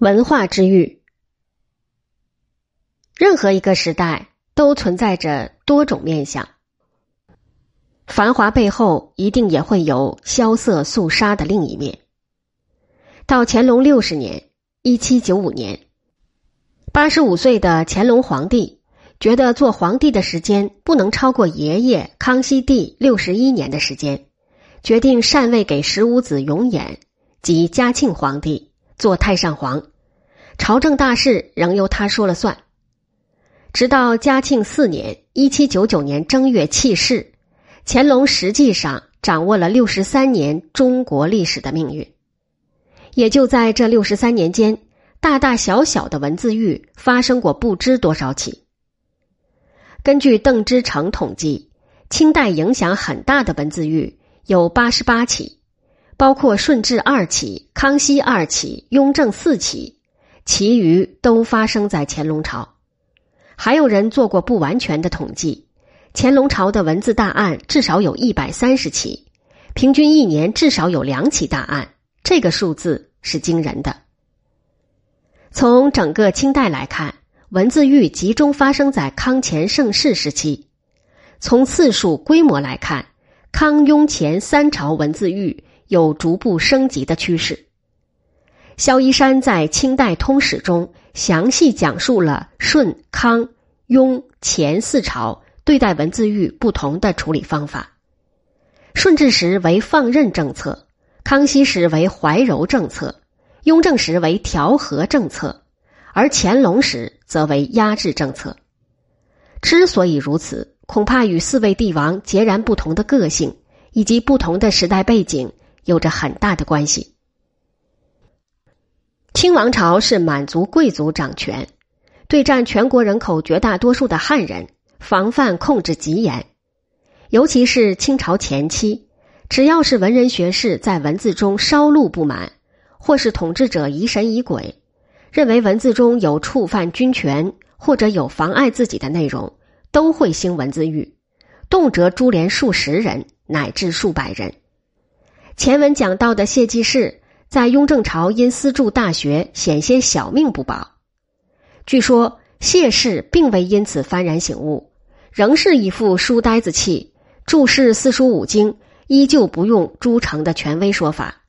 文化之域，任何一个时代都存在着多种面相。繁华背后一定也会有萧瑟肃杀的另一面。到乾隆六十年（一七九五年），八十五岁的乾隆皇帝觉得做皇帝的时间不能超过爷爷康熙帝六十一年的时间，决定禅位给十五子永琰及嘉庆皇帝。做太上皇，朝政大事仍由他说了算。直到嘉庆四年（一七九九年）正月弃世，乾隆实际上掌握了六十三年中国历史的命运。也就在这六十三年间，大大小小的文字狱发生过不知多少起。根据邓之诚统计，清代影响很大的文字狱有八十八起。包括顺治二起、康熙二起、雍正四起，其余都发生在乾隆朝。还有人做过不完全的统计，乾隆朝的文字大案至少有一百三十起，平均一年至少有两起大案，这个数字是惊人的。从整个清代来看，文字狱集中发生在康乾盛世时期；从次数规模来看，康雍乾三朝文字狱。有逐步升级的趋势。萧一山在《清代通史》中详细讲述了顺、康、雍、乾四朝对待文字狱不同的处理方法。顺治时为放任政策，康熙时为怀柔政策，雍正时为调和政策，而乾隆时则为压制政策。之所以如此，恐怕与四位帝王截然不同的个性以及不同的时代背景。有着很大的关系。清王朝是满族贵族掌权，对占全国人口绝大多数的汉人，防范控制极严。尤其是清朝前期，只要是文人学士在文字中稍露不满，或是统治者疑神疑鬼，认为文字中有触犯君权或者有妨碍自己的内容，都会兴文字狱，动辄株连数十人乃至数百人。前文讲到的谢济世，在雍正朝因私铸大学，险些小命不保。据说谢氏并未因此幡然醒悟，仍是一副书呆子气，注释四书五经，依旧不用朱成的权威说法。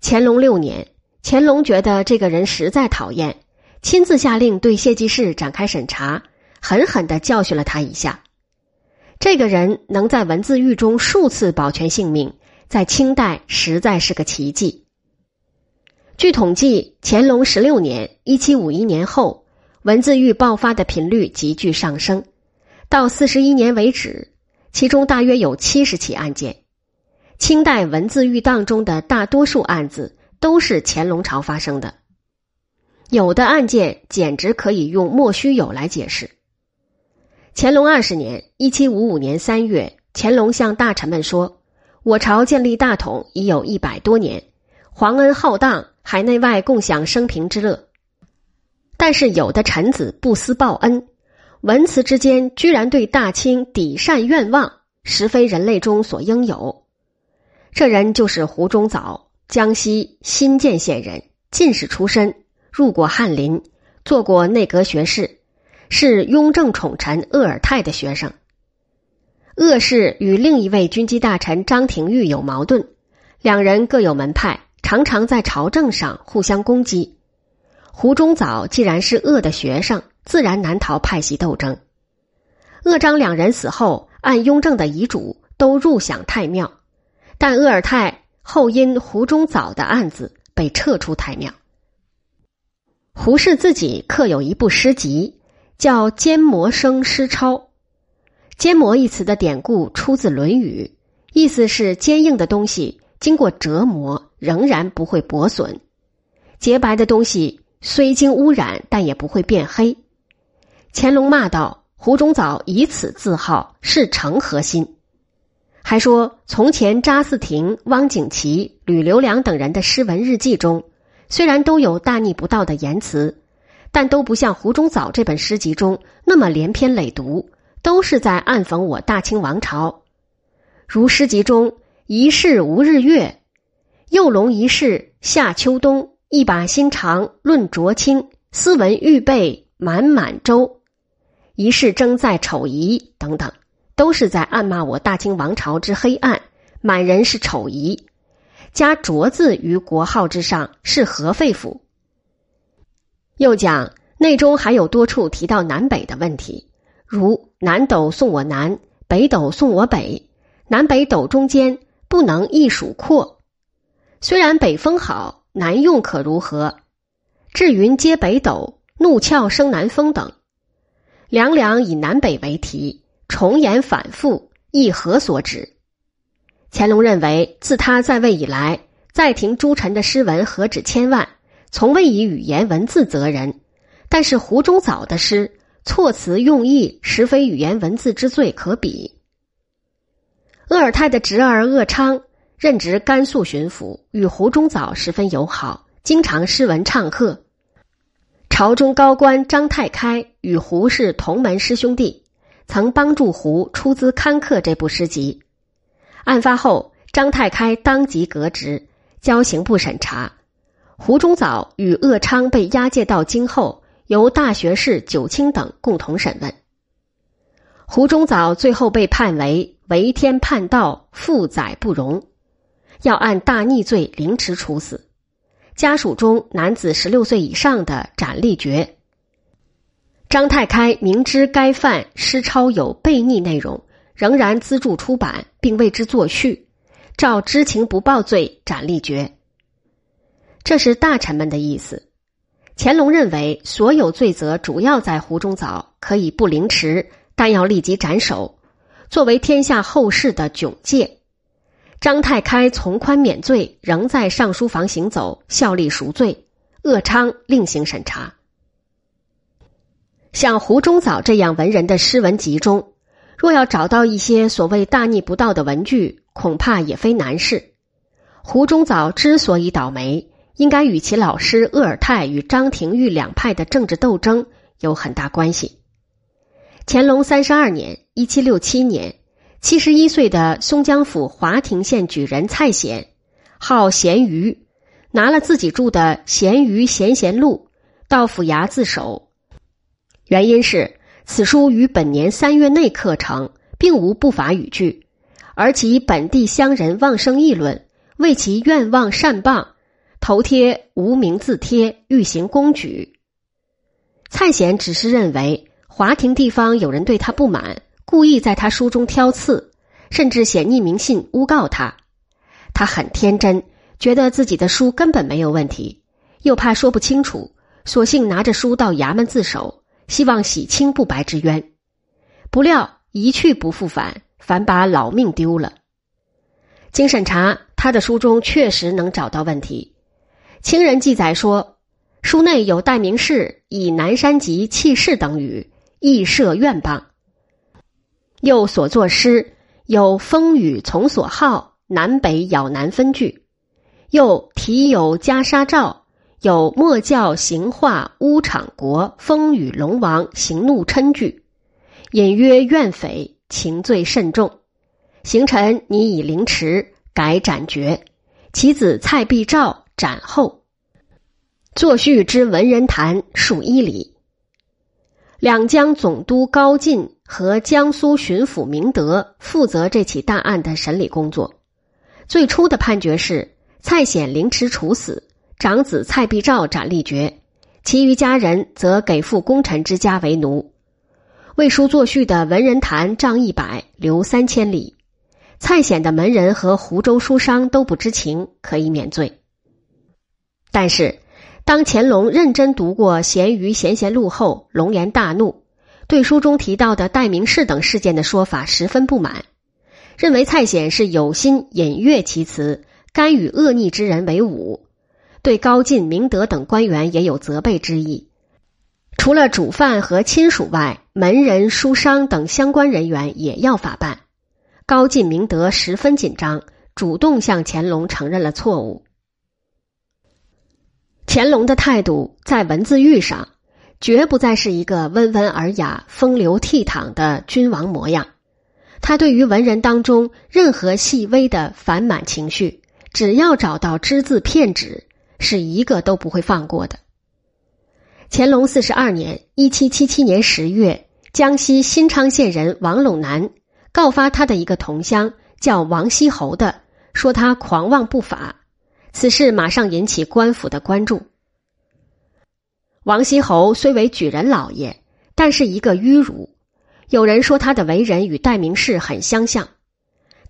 乾隆六年，乾隆觉得这个人实在讨厌，亲自下令对谢济世展开审查，狠狠的教训了他一下。这个人能在文字狱中数次保全性命。在清代实在是个奇迹。据统计，乾隆十六年（一七五一年）后，文字狱爆发的频率急剧上升，到四十一年为止，其中大约有七十起案件。清代文字狱当中的大多数案子都是乾隆朝发生的，有的案件简直可以用莫须有来解释。乾隆二十年（一七五五年）三月，乾隆向大臣们说。我朝建立大统已有一百多年，皇恩浩荡，海内外共享生平之乐。但是有的臣子不思报恩，文辞之间居然对大清抵善愿望，实非人类中所应有。这人就是胡中藻，江西新建县人，进士出身，入过翰林，做过内阁学士，是雍正宠臣鄂尔泰的学生。鄂氏与另一位军机大臣张廷玉有矛盾，两人各有门派，常常在朝政上互相攻击。胡中藻既然是鄂的学生，自然难逃派系斗争。鄂章两人死后，按雍正的遗嘱都入享太庙，但鄂尔泰后因胡中藻的案子被撤出太庙。胡适自己刻有一部诗集，叫《坚磨生诗钞》。坚磨一词的典故出自《论语》，意思是坚硬的东西经过折磨仍然不会磨损，洁白的东西虽经污染但也不会变黑。乾隆骂道：“胡中藻以此自号是诚核心。”还说从前查嗣庭、汪景祺、吕留良等人的诗文日记中，虽然都有大逆不道的言辞，但都不像胡中藻这本诗集中那么连篇累牍。都是在暗讽我大清王朝，如诗集中“一世无日月，幼龙一世夏秋冬”，一把心肠论浊清，斯文预备满满洲，一世争在丑夷等等，都是在暗骂我大清王朝之黑暗。满人是丑夷，加浊字于国号之上是何肺腑？又讲内中还有多处提到南北的问题，如南斗送我南，北斗送我北，南北斗中间不能一属阔。虽然北风好，南用可如何？至云接北斗，怒窍生南风等，两两以南北为题，重言反复，亦何所指？乾隆认为，自他在位以来，在庭诸臣的诗文何止千万，从未以语言文字责人。但是胡中藻的诗措辞用意，实非语言文字之最可比。鄂尔泰的侄儿鄂昌任职甘肃巡抚，与胡中藻十分友好，经常诗文唱和。朝中高官张太开与胡是同门师兄弟，曾帮助胡出资刊刻这部诗集。案发后，张太开当即革职，交刑部审查。胡中藻与鄂昌被押解到京后，由大学士九卿等共同审问。胡中藻最后被判为违天叛道、负载不容，要按大逆罪凌迟处死。家属中男子十六岁以上的斩立决。张太开明知该犯诗抄有悖逆内容。仍然资助出版，并为之作序，照知情不报罪斩立决。这是大臣们的意思。乾隆认为，所有罪责主要在胡中藻，可以不凌迟，但要立即斩首，作为天下后世的窘戒。张太开从宽免罪，仍在上书房行走，效力赎罪。鄂昌另行审查。像胡中藻这样文人的诗文集中。若要找到一些所谓大逆不道的文句，恐怕也非难事。胡中藻之所以倒霉，应该与其老师鄂尔泰与张廷玉两派的政治斗争有很大关系。乾隆三十二年（一七六七年），七十一岁的松江府华亭县举人蔡显，号咸鱼，拿了自己著的《咸鱼咸咸录》到府衙自首，原因是。此书于本年三月内刻成，并无不法语句，而其本地乡人望生议论，为其愿望善谤，头贴无名字贴，欲行公举。蔡显只是认为华亭地方有人对他不满，故意在他书中挑刺，甚至写匿名信诬告他。他很天真，觉得自己的书根本没有问题，又怕说不清楚，索性拿着书到衙门自首。希望洗清不白之冤，不料一去不复返，反把老命丢了。经审查，他的书中确实能找到问题。清人记载说，书内有代名士以南山集弃世等语，亦设怨谤。又所作诗有风雨从所好，南北咬南分句，又题有袈裟照。有莫教行化乌场国风雨龙王行怒嗔句，隐约怨匪情罪甚重，行臣拟以凌迟改斩决，其子蔡必照斩后。作序之文人谈数一里。两江总督高进和江苏巡抚明德负责这起大案的审理工作。最初的判决是蔡显凌迟处死。长子蔡必照斩立决，其余家人则给付功臣之家为奴。为书作序的文人谈仗一百，留三千里。蔡显的门人和湖州书商都不知情，可以免罪。但是，当乾隆认真读过《咸鱼闲闲录》后，龙颜大怒，对书中提到的代名士等事件的说法十分不满，认为蔡显是有心隐阅其词，甘与恶逆之人为伍。对高进、明德等官员也有责备之意。除了主犯和亲属外，门人、书商等相关人员也要法办。高进、明德十分紧张，主动向乾隆承认了错误。乾隆的态度在文字狱上，绝不再是一个温文尔雅、风流倜傥的君王模样。他对于文人当中任何细微的反满情绪，只要找到只字片纸。是一个都不会放过的。乾隆四十二年（一七七七年十月），江西新昌县人王陇南告发他的一个同乡叫王锡侯的，说他狂妄不法。此事马上引起官府的关注。王锡侯虽为举人老爷，但是一个迂儒。有人说他的为人与戴名士很相像。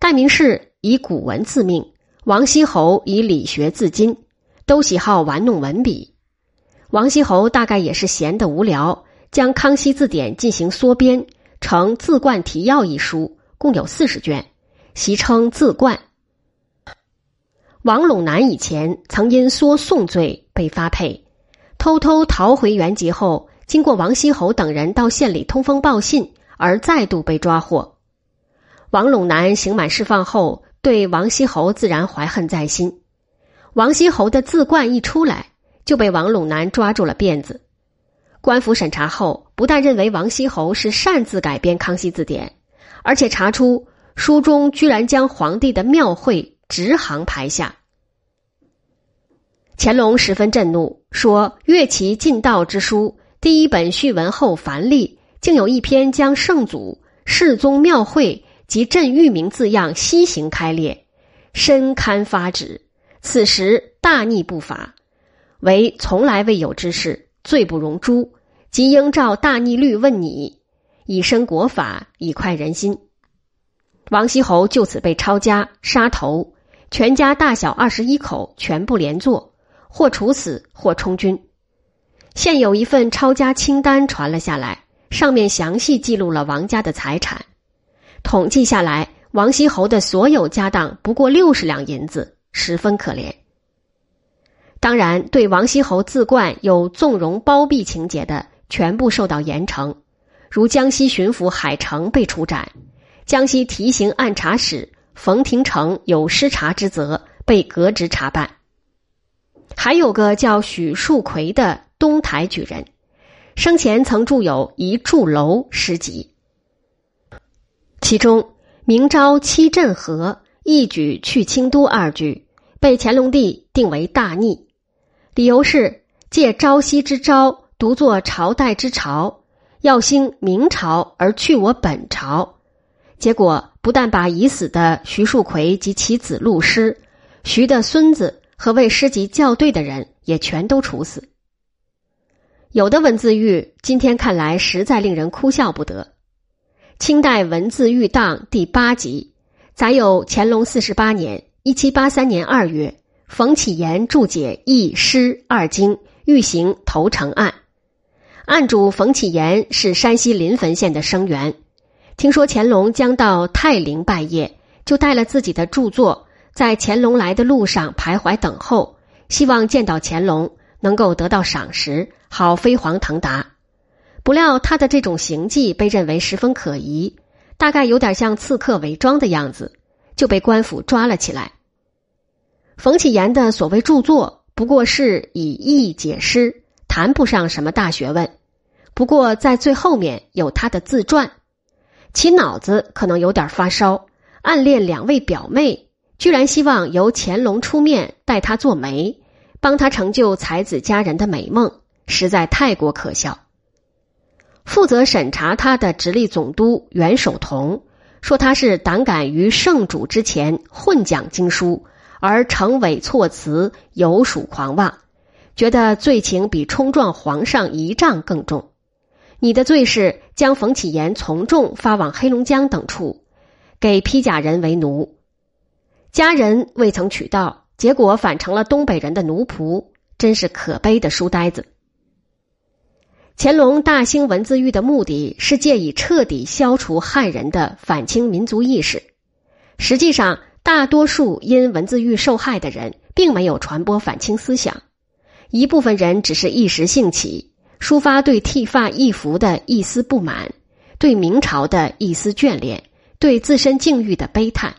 戴名士以古文自命，王锡侯以理学自矜，都喜好玩弄文笔。王锡侯大概也是闲得无聊，将《康熙字典》进行缩编，成《字冠提要》一书，共有四十卷，习称《字冠》。王陇南以前曾因缩宋罪被发配。偷偷逃回原籍后，经过王锡侯等人到县里通风报信，而再度被抓获。王陇南刑满释放后，对王锡侯自然怀恨在心。王锡侯的字冠一出来，就被王陇南抓住了辫子。官府审查后，不但认为王锡侯是擅自改编《康熙字典》，而且查出书中居然将皇帝的庙会直行排下。乾隆十分震怒，说：“阅其进道之书，第一本序文后凡例，竟有一篇将圣祖、世宗庙会及朕御名字样西行开列，深堪发指。此时大逆不法，为从来未有之事，罪不容诛。即应照大逆律问你，以身国法，以快人心。”王锡侯就此被抄家杀头，全家大小二十一口全部连坐。或处死，或充军。现有一份抄家清单传了下来，上面详细记录了王家的财产。统计下来，王锡侯的所有家当不过六十两银子，十分可怜。当然，对王锡侯自冠有纵容包庇情节的，全部受到严惩。如江西巡抚海城被处斩，江西提刑按察使冯廷成有失察之责，被革职查办。还有个叫许树奎的东台举人，生前曾著有一柱楼诗集，其中“明朝七镇河，一举去清都”二句被乾隆帝定为大逆，理由是借朝夕之朝，独作朝代之朝，要兴明朝而去我本朝，结果不但把已死的徐树奎及其子陆师，徐的孙子。和为诗集校对的人也全都处死。有的文字狱今天看来实在令人哭笑不得。清代文字狱档第八集载有乾隆四十八年（一七八三年二月）冯启言注解《易》《诗》二经欲行投诚案。案主冯启言是山西临汾县的生员，听说乾隆将到泰陵拜谒，就带了自己的著作。在乾隆来的路上徘徊等候，希望见到乾隆，能够得到赏识，好飞黄腾达。不料他的这种行迹被认为十分可疑，大概有点像刺客伪装的样子，就被官府抓了起来。冯启言的所谓著作，不过是以意解诗，谈不上什么大学问。不过在最后面有他的自传，其脑子可能有点发烧，暗恋两位表妹。居然希望由乾隆出面代他做媒，帮他成就才子佳人的美梦，实在太过可笑。负责审查他的直隶总督袁守同说：“他是胆敢于圣主之前混讲经书，而成伪措辞，有属狂妄，觉得罪情比冲撞皇上一仗更重。你的罪是将冯启言从重发往黑龙江等处，给披甲人为奴。”家人未曾娶到，结果反成了东北人的奴仆，真是可悲的书呆子。乾隆大兴文字狱的目的是借以彻底消除汉人的反清民族意识。实际上，大多数因文字狱受害的人并没有传播反清思想，一部分人只是一时兴起，抒发对剃发易服的一丝不满，对明朝的一丝眷恋，对自身境遇的悲叹。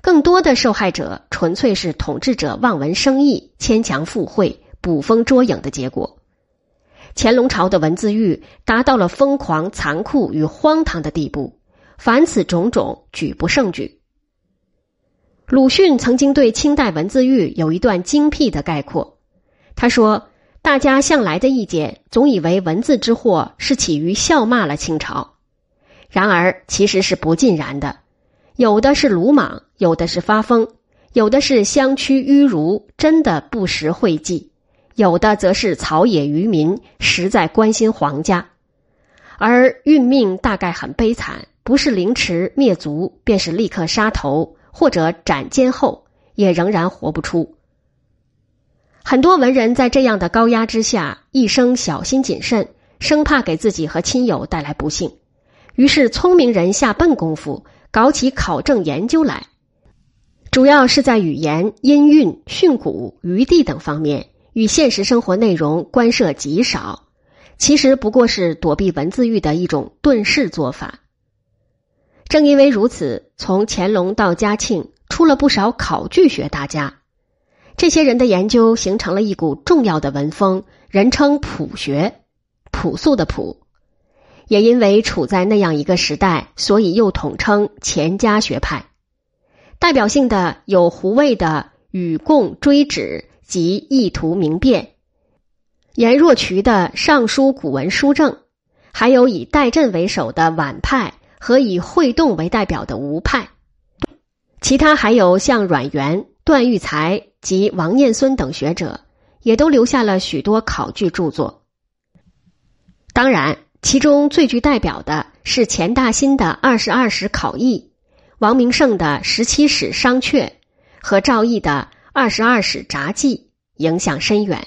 更多的受害者纯粹是统治者望文生义、牵强附会、捕风捉影的结果。乾隆朝的文字狱达到了疯狂、残酷与荒唐的地步，凡此种种举不胜举。鲁迅曾经对清代文字狱有一段精辟的概括，他说：“大家向来的意见总以为文字之祸是起于笑骂了清朝，然而其实是不尽然的。有的是鲁莽，有的是发疯，有的是相屈迂儒，真的不识讳忌；有的则是草野渔民，实在关心皇家。而运命大概很悲惨，不是凌迟灭族，便是立刻杀头或者斩监后，也仍然活不出。”很多文人在这样的高压之下，一生小心谨慎，生怕给自己和亲友带来不幸。于是，聪明人下笨功夫，搞起考证研究来，主要是在语言、音韵、训诂、余地等方面，与现实生活内容关涉极少。其实不过是躲避文字狱的一种遁世做法。正因为如此，从乾隆到嘉庆，出了不少考据学大家。这些人的研究形成了一股重要的文风，人称朴学，朴素的朴。也因为处在那样一个时代，所以又统称钱家学派。代表性的有胡渭的《与共追旨》及《意图明辨》，颜若渠的《尚书古文书证》，还有以戴震为首的晚派和以惠动为代表的吴派。其他还有像阮元、段玉裁。及王念孙等学者，也都留下了许多考据著作。当然，其中最具代表的是钱大新的《二十二史考异》，王明胜的《十七史商榷》和赵翼的《二十二史札记》，影响深远。